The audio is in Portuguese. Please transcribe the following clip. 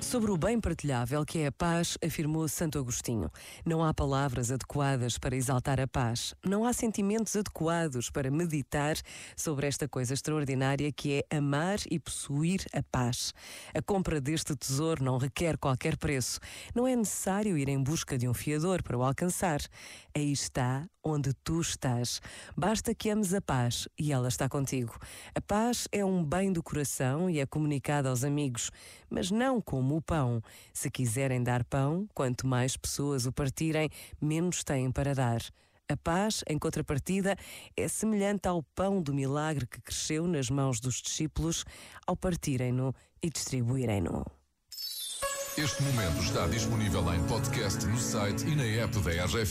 Sobre o bem partilhável que é a paz, afirmou Santo Agostinho. Não há palavras adequadas para exaltar a paz. Não há sentimentos adequados para meditar sobre esta coisa extraordinária que é amar e possuir a paz. A compra deste tesouro não requer qualquer preço. Não é necessário ir em busca de um fiador para o alcançar. Aí está onde tu estás. Basta que ames a paz e ela está contigo. A paz é um bem do coração e é comunicada aos amigos, mas não como o pão. Se quiserem dar pão, quanto mais pessoas o partirem, menos têm para dar. A paz, em contrapartida, é semelhante ao pão do milagre que cresceu nas mãos dos discípulos ao partirem-no e distribuírem-no. Este momento está disponível em podcast no site e na app da RGF.